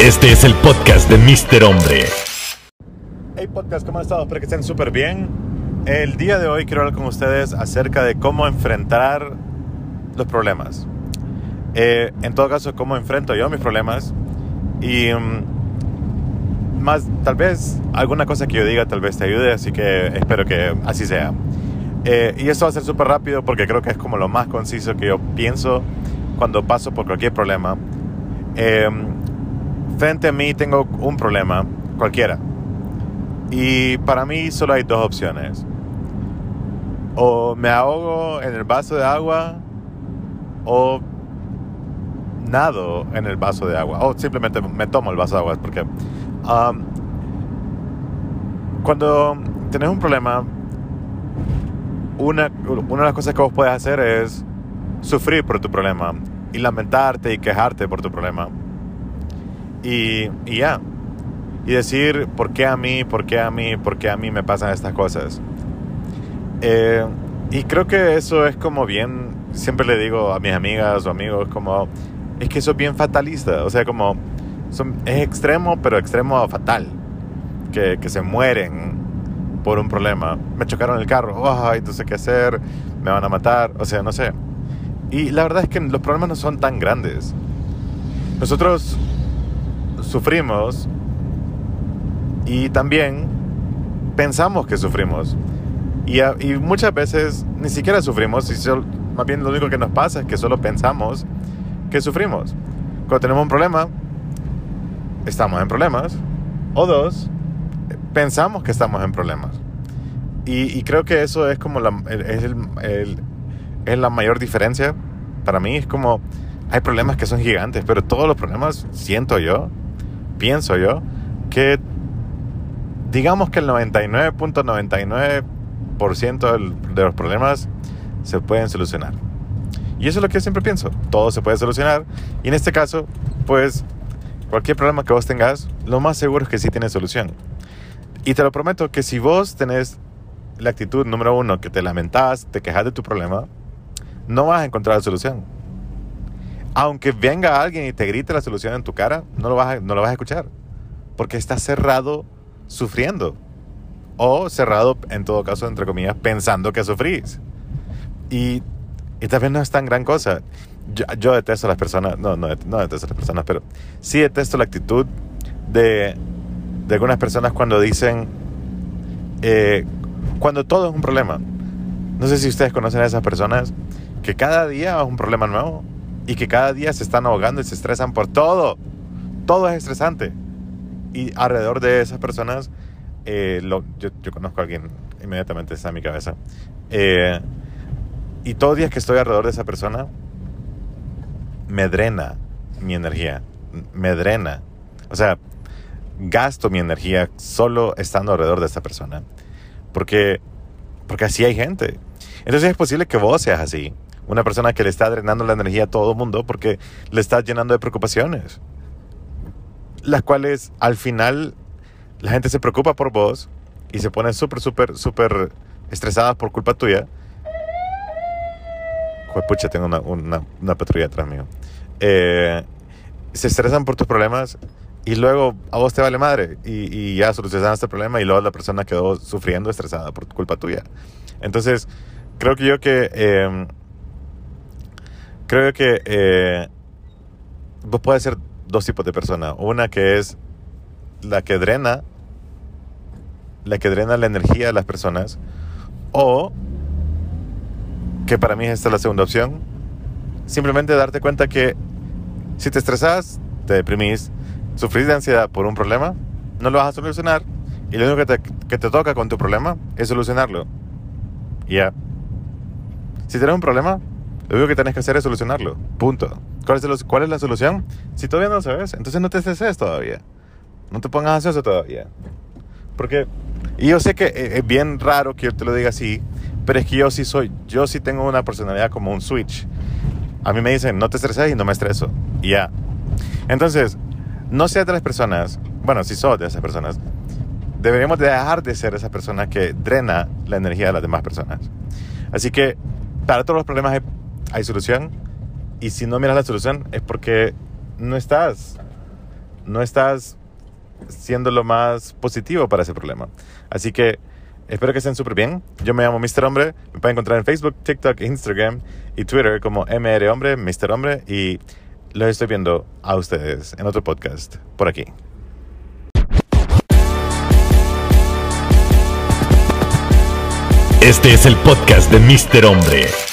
Este es el podcast de Mr. Hombre. Hey podcast, ¿cómo han estado? Espero que estén súper bien. El día de hoy quiero hablar con ustedes acerca de cómo enfrentar los problemas. Eh, en todo caso, cómo enfrento yo mis problemas. Y mm, más, tal vez alguna cosa que yo diga tal vez te ayude, así que espero que así sea. Eh, y esto va a ser súper rápido porque creo que es como lo más conciso que yo pienso cuando paso por cualquier problema. Eh, frente a mí tengo un problema, cualquiera. Y para mí solo hay dos opciones. O me ahogo en el vaso de agua o nado en el vaso de agua. O simplemente me tomo el vaso de agua. Porque um, cuando tenés un problema, una, una de las cosas que vos puedes hacer es sufrir por tu problema y lamentarte y quejarte por tu problema. Y, y ya. Y decir, ¿por qué a mí? ¿Por qué a mí? ¿Por qué a mí me pasan estas cosas? Eh, y creo que eso es como bien, siempre le digo a mis amigas o amigos, como, es que eso es bien fatalista. O sea, como, son, es extremo, pero extremo fatal. Que, que se mueren por un problema. Me chocaron el carro, ay, no sé qué hacer, me van a matar, o sea, no sé. Y la verdad es que los problemas no son tan grandes. Nosotros sufrimos y también pensamos que sufrimos. Y, y muchas veces ni siquiera sufrimos, y solo, más bien lo único que nos pasa es que solo pensamos que sufrimos. Cuando tenemos un problema, estamos en problemas. O dos, pensamos que estamos en problemas. Y, y creo que eso es como la, es, el, el, es la mayor diferencia para mí. Es como, hay problemas que son gigantes, pero todos los problemas, siento yo, pienso yo, que digamos que el 99.99% de los problemas se pueden solucionar. Y eso es lo que yo siempre pienso. Todo se puede solucionar. Y en este caso, pues cualquier problema que vos tengas, lo más seguro es que sí tiene solución. Y te lo prometo que si vos tenés la actitud número uno, que te lamentás, te quejas de tu problema, no vas a encontrar la solución. Aunque venga alguien y te grite la solución en tu cara, no lo vas a, no lo vas a escuchar. Porque estás cerrado sufriendo. O cerrado, en todo caso, entre comillas, pensando que sufrís. Y, y también no es tan gran cosa. Yo, yo, detesto a las personas, no, no, no detesto a las personas, pero sí detesto la actitud de, de algunas personas cuando dicen, eh, cuando todo es un problema. No sé si ustedes conocen a esas personas que cada día es un problema nuevo y que cada día se están ahogando y se estresan por todo. Todo es estresante. Y alrededor de esas personas, eh, lo, yo, yo, conozco a alguien, inmediatamente está en mi cabeza. Eh, y todos los días que estoy alrededor de esa persona, me drena mi energía. Me drena. O sea, gasto mi energía solo estando alrededor de esta persona. Porque, porque así hay gente. Entonces es posible que vos seas así. Una persona que le está drenando la energía a todo el mundo porque le está llenando de preocupaciones. Las cuales al final la gente se preocupa por vos y se pone súper, súper, súper estresada por culpa tuya. Pucha, tengo una, una, una patrulla atrás mío. Eh, se estresan por tus problemas y luego a vos te vale madre y, y ya solucionaste este problema y luego la persona quedó sufriendo, estresada por culpa tuya. Entonces, creo que yo que... Eh, creo que eh, vos puedes ser dos tipos de personas. Una que es la que drena, la que drena la energía de las personas. O, que para mí esta es la segunda opción, simplemente darte cuenta que si te estresas, te deprimís, sufrís de ansiedad por un problema, no lo vas a solucionar. Y lo único que te, que te toca con tu problema es solucionarlo. Ya. Si tienes un problema, lo único que tienes que hacer es solucionarlo. Punto. ¿Cuál es, ¿Cuál es, la solución? Si todavía no lo sabes, entonces no te estreses todavía. No te pongas ansioso todavía. Porque, y yo sé que es bien raro que yo te lo diga así, pero es que yo sí soy, yo sí tengo una personalidad como un switch. A mí me dicen, no te estreses y no me estreso. Y ya. Entonces, no seas de las personas, bueno, si sos de esas personas, deberíamos dejar de ser esa persona que drena la energía de las demás personas. Así que, para todos los problemas hay solución. Y si no miras la solución es porque no estás no estás siendo lo más positivo para ese problema. Así que espero que estén súper bien. Yo me llamo Mr. Hombre. Me pueden encontrar en Facebook, TikTok, Instagram y Twitter como MR Hombre, Mr. Hombre. Y los estoy viendo a ustedes en otro podcast por aquí. Este es el podcast de Mr. Hombre.